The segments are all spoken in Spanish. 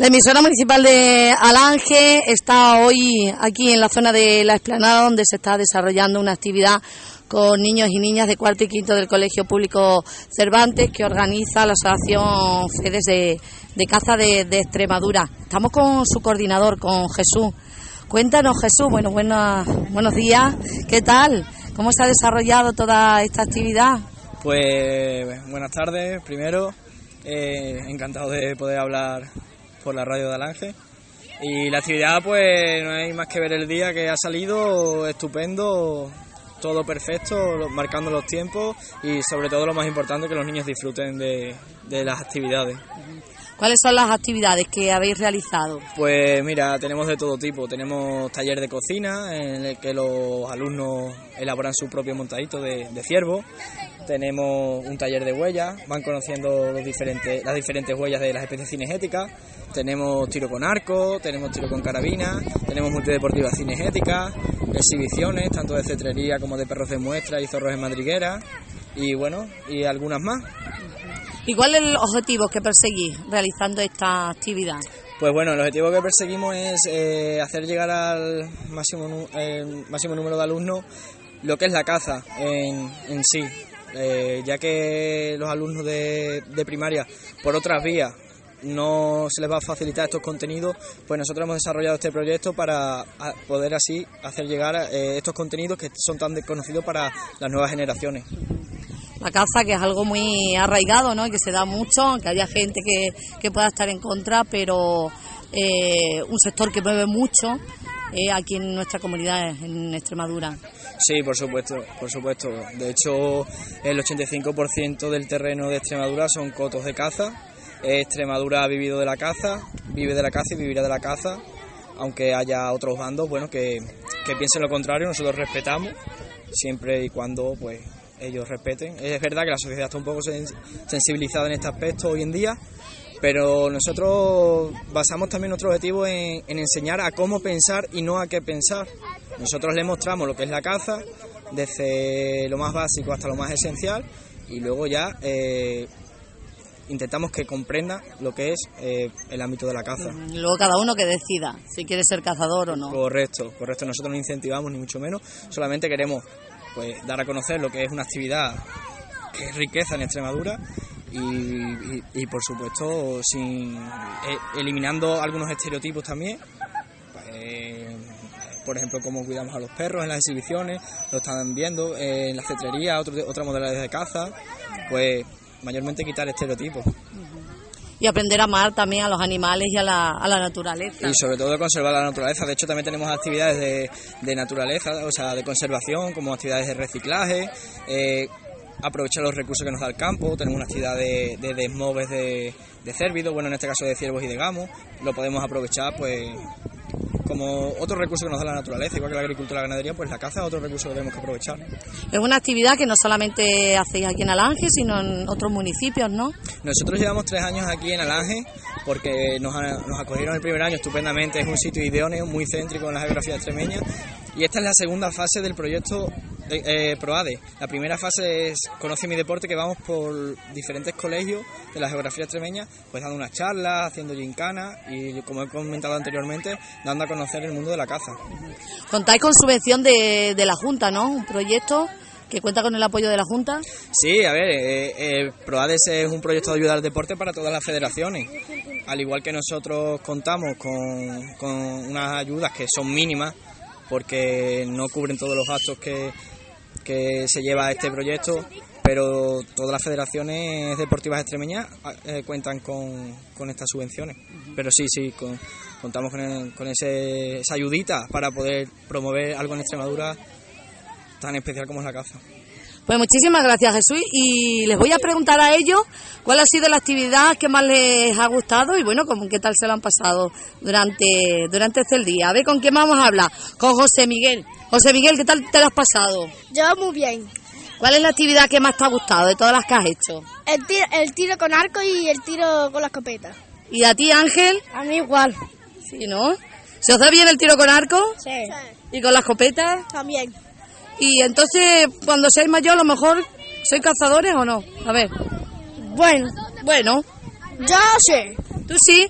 La emisora municipal de Alange está hoy aquí en la zona de la explanada donde se está desarrollando una actividad con niños y niñas de cuarto y quinto del Colegio Público Cervantes que organiza la Asociación Fedes de, Caza de, Extremadura. Estamos con su coordinador, con Jesús. Cuéntanos, Jesús, bueno, buenos, buenos días, ¿qué tal? ¿Cómo se ha desarrollado toda esta actividad? Pues buenas tardes, primero, eh, encantado de poder hablar por la radio de Alange. Y la actividad, pues no hay más que ver el día que ha salido estupendo, todo perfecto, marcando los tiempos y sobre todo lo más importante que los niños disfruten de, de las actividades. ¿Cuáles son las actividades que habéis realizado? Pues mira, tenemos de todo tipo. Tenemos taller de cocina en el que los alumnos elaboran su propio montadito de, ciervo. Tenemos un taller de huellas, van conociendo los diferentes, las diferentes huellas de las especies cinegéticas. Tenemos tiro con arco, tenemos tiro con carabina, tenemos multideportiva cinegética, exhibiciones tanto de cetrería como de perros de muestra y zorros en madriguera y bueno, y algunas más. ¿Y cuál es el objetivo que perseguís realizando esta actividad? Pues bueno, el objetivo que perseguimos es eh, hacer llegar al máximo, máximo número de alumnos lo que es la caza en, en sí, eh, ya que los alumnos de, de primaria, por otras vías, no se les va a facilitar estos contenidos, pues nosotros hemos desarrollado este proyecto para poder así hacer llegar eh, estos contenidos que son tan desconocidos para las nuevas generaciones la caza, que es algo muy arraigado, ¿no? que se da mucho, aunque haya gente que, pueda estar en contra, pero eh, un sector que mueve mucho eh, aquí en nuestra comunidad, en Extremadura. Sí, por supuesto, por supuesto. De hecho, el 85% del terreno de Extremadura son cotos de caza. Extremadura ha vivido de la caza, vive de la caza y vivirá de la caza, aunque haya otros bandos, bueno, que, que piensen lo contrario, nosotros respetamos, siempre y cuando, pues, ellos respeten. Es verdad que la sociedad está un poco sensibilizada en este aspecto hoy en día, pero nosotros basamos también nuestro objetivo en, enseñar a cómo pensar y no a qué pensar. Nosotros les mostramos lo que es la caza, desde lo más básico hasta lo más esencial, y luego ya eh, intentamos que comprenda lo que es eh, el ámbito de la caza. Luego cada uno que decida si quiere ser cazador o no. Correcto, correcto. Nosotros no incentivamos ni mucho menos, solamente queremos pues dar a conocer lo que es una actividad que es riqueza en Extremadura y, por supuesto sin eh, eliminando algunos estereotipos también pues, por ejemplo cómo cuidamos a los perros en las exhibiciones lo están viendo en la cetrería otro, otras modalidades de caza pues mayormente quitar estereotipos y aprender a amar también a los animales y a la, a la naturaleza. Y sobre todo conservar la naturaleza. De hecho, también tenemos actividades de, de naturaleza, o sea, de conservación, como actividades de reciclaje. Eh, aprovechar los recursos que nos da el campo, tenemos una actividad de, de desmoves de, de cérvidos, bueno en este caso de ciervos y de gamos, lo podemos aprovechar pues como otro recurso que nos da la naturaleza, igual que la agricultura y la ganadería, pues la caza es otro recurso que tenemos que aprovechar. Es una actividad que no solamente hacéis aquí en Alange, sino en otros municipios, ¿no? Nosotros llevamos tres años aquí en Alange porque nos, nos acogieron el primer año estupendamente, es un sitio idóneo, muy céntrico en la geografía extremeña y esta es la segunda fase del proyecto eh, PROADE. La primera fase es Conoce mi deporte, que vamos por diferentes colegios de la geografía extremeña, pues dando unas charlas, haciendo gincana y, como he comentado anteriormente, dando a conocer el mundo de la caza. Contáis con subvención de, de la Junta, ¿no? Un proyecto que cuenta con el apoyo de la Junta. Sí, a ver, eh, eh PROADES es un proyecto de ayuda al deporte para todas las federaciones. Al igual que nosotros contamos con, con unas ayudas que son mínimas, porque no cubren todos los gastos que, que se lleva este proyecto, pero todas las federaciones deportivas extremeñas eh, cuentan con, con, estas subvenciones. Pero sí, sí, contamos con, con ese, esa ayudita para poder promover algo en Extremadura tan especial como es la caza. Pues muchísimas gracias Jesús y les voy a preguntar a ellos cuál ha sido la actividad que más les ha gustado y bueno, qué tal se lo han pasado durante, durante este día. A ver con quién vamos a hablar, con José Miguel. José Miguel, ¿qué tal te lo has pasado? Yo muy bien. ¿Cuál es la actividad que más te ha gustado de todas las que has hecho? El tiro, el tiro con arco y el tiro con la escopeta. ¿Y a ti Ángel? A mí igual. Sí, ¿no? ¿Se os da bien el tiro con arco? Sí. ¿Y con la escopeta? También. Y entonces, cuando seáis mayor, a lo mejor, ¿sois cazadores o no? A ver. Bueno. Bueno. Yo sí. ¿Tú sí?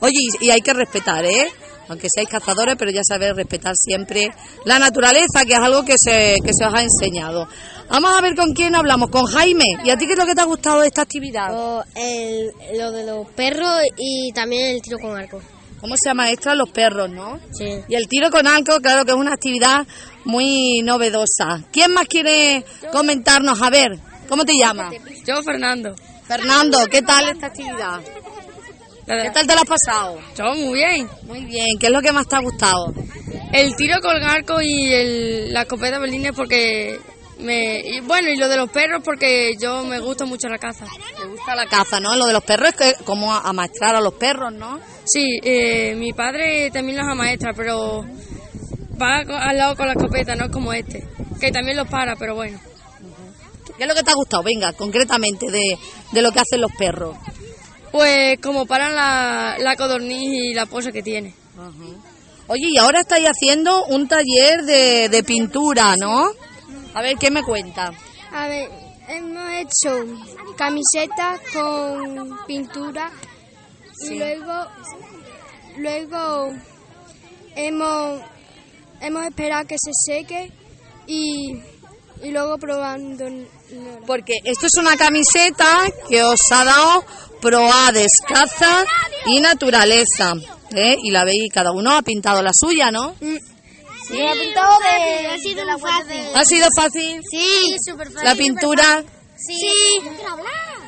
Oye, y, y hay que respetar, ¿eh? Aunque seáis cazadores, pero ya sabéis respetar siempre la naturaleza, que es algo que se, que se os ha enseñado. Vamos a ver con quién hablamos, con Jaime. ¿Y a ti qué es lo que te ha gustado de esta actividad? O el, lo de los perros y también el tiro con arco. ¿Cómo se maestra los perros, no? Sí. Y el tiro con arco, claro que es una actividad muy novedosa. ¿Quién más quiere comentarnos? A ver, ¿cómo te llamas? Yo, Fernando. Fernando, ¿qué tal esta actividad? ¿Qué tal te la has pasado? Yo, muy bien. Muy bien, ¿qué es lo que más te ha gustado? El tiro con arco y el, la escopeta berlines porque me... y bueno, y lo de los perros porque yo me gusta mucho la caza. Te gusta la caza, ¿no? Lo de los perros es que como amaestrar a los perros, ¿no? Sí, eh, mi padre también los amaestra, pero va al lado con la escopeta, no como este. Que también los para, pero bueno. ¿Qué es lo que te ha gustado? Venga, concretamente, de, de lo que hacen los perros. Pues como paran la, la codorniz y la posa que tiene. Oye, y ahora estáis haciendo un taller de, de pintura, ¿no? A ver, ¿qué me cuenta? A ver, hemos hecho camisetas con pintura y luego, luego hemos, hemos esperado que se seque y, y luego probando. Porque esto es una camiseta que os ha dado Proades, Caza y Naturaleza. ¿eh? Y la veis, cada uno ha pintado la suya, ¿no? Sí, ha pintado de, ha sido fácil. ¿Ha sido fácil Sí, súper fácil. la pintura? Sí.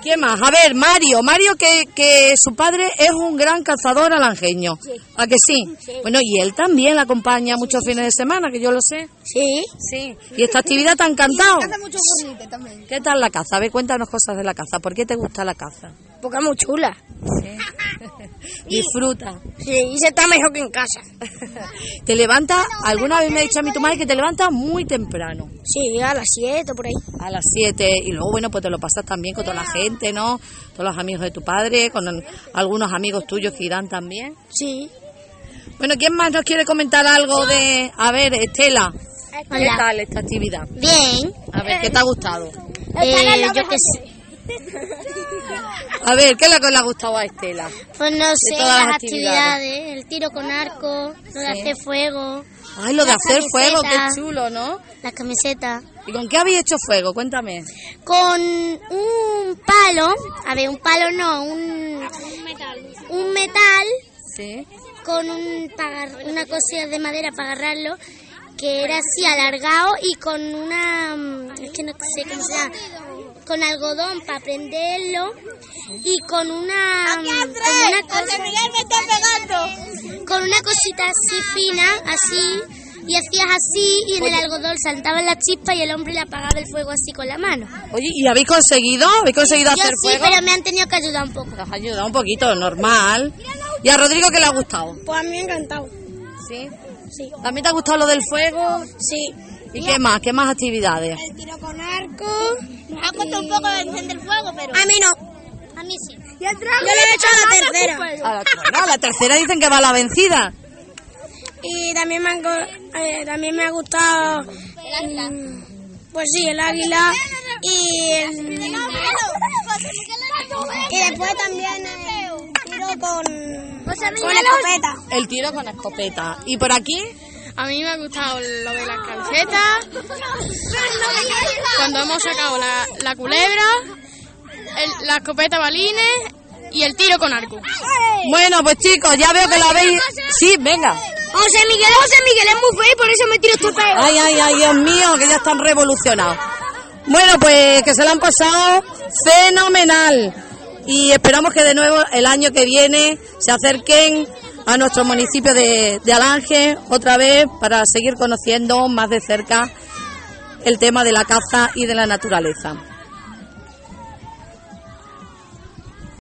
¿Quién más? A ver, Mario. Mario que, que su padre es un gran cazador alangeño. ¿A que sí? Bueno, y él también la acompaña muchos fines de semana, que yo lo sé. Sí. Sí. ¿Y esta actividad te ha encantado? mucho bonito también. ¿Qué tal la caza? A ver, cuéntanos cosas de la caza. ¿Por qué te gusta la caza? Porque es muy chula. Disfruta. Sí, y se está mejor que en casa. Te levanta, alguna vez me ha dicho a mi tu madre que te levanta muy temprano, Sí, a las 7 por ahí. a las 7, y luego, bueno, pues te lo pasas también con toda la gente, ¿no? Todos los amigos de tu padre, con algunos amigos tuyos que irán también. Sí. Bueno, ¿quién más nos quiere comentar algo de... A ver, Estela, ¿qué tal esta actividad? Bien. A ver, ¿qué te ha gustado? Eh, yo qué sé. A ver, ¿qué es lo que le ha gustado a Estela? Pues no sé, todas las las actividades. actividades, el tiro con arco, lo de hacer fuego, Ay, lo de hacer fuego, qué chulo, ¿no? la camiseta. ¿Y con qué habéis hecho fuego? Cuéntame. Con un palo, a ver, un palo no, un, un metal Sí. con un, una cosilla de madera para agarrarlo, que era así alargado y con una, mm, es que no sé cómo se llama, con algodón para prenderlo y con una, mm, con una cosa, con una cosita así fina, así, y hacías así y en el algodón saltaban las chispas y el hombre le apagaba el fuego así con la mano. Oye, ¿y habéis conseguido? ¿Habéis conseguido Yo hacer sí, fuego? pero me han tenido que ayudar un poco. Nos ha ayudado un poquito, normal. ¿Y a Rodrigo qué le ha gustado? Pues a mí me ha encantado. Sí. Sí. ¿También te ha gustado lo del fuego? Sí. ¿Y qué más? ¿Qué más actividades? El tiro con arco. Nos ha costado un poco de encender fuego, pero. A mí no. A mí sí. Y el Yo lo he hecho a la tercera. A la, a la tercera dicen que va la vencida. Y también me, han go- eh, también me ha gustado. mm, Pues sí, el águila. Y el. Y después también el tiro con. Con la escopeta. El tiro con escopeta. ¿Y por aquí? A mí me ha gustado lo de las calcetas, cuando hemos sacado la, la culebra, el- la escopeta balines y el tiro con arco. Bueno, pues chicos, ya veo que la veis. Sí, venga. José Miguel, José Miguel es muy feo y por eso me tiro este pelo. Ay, ay, ay, Dios mío, que ya están revolucionados. Bueno, pues que se la han pasado fenomenal. Y esperamos que de nuevo el año que viene se acerquen a nuestro municipio de, de Alange otra vez para seguir conociendo más de cerca el tema de la caza y de la naturaleza.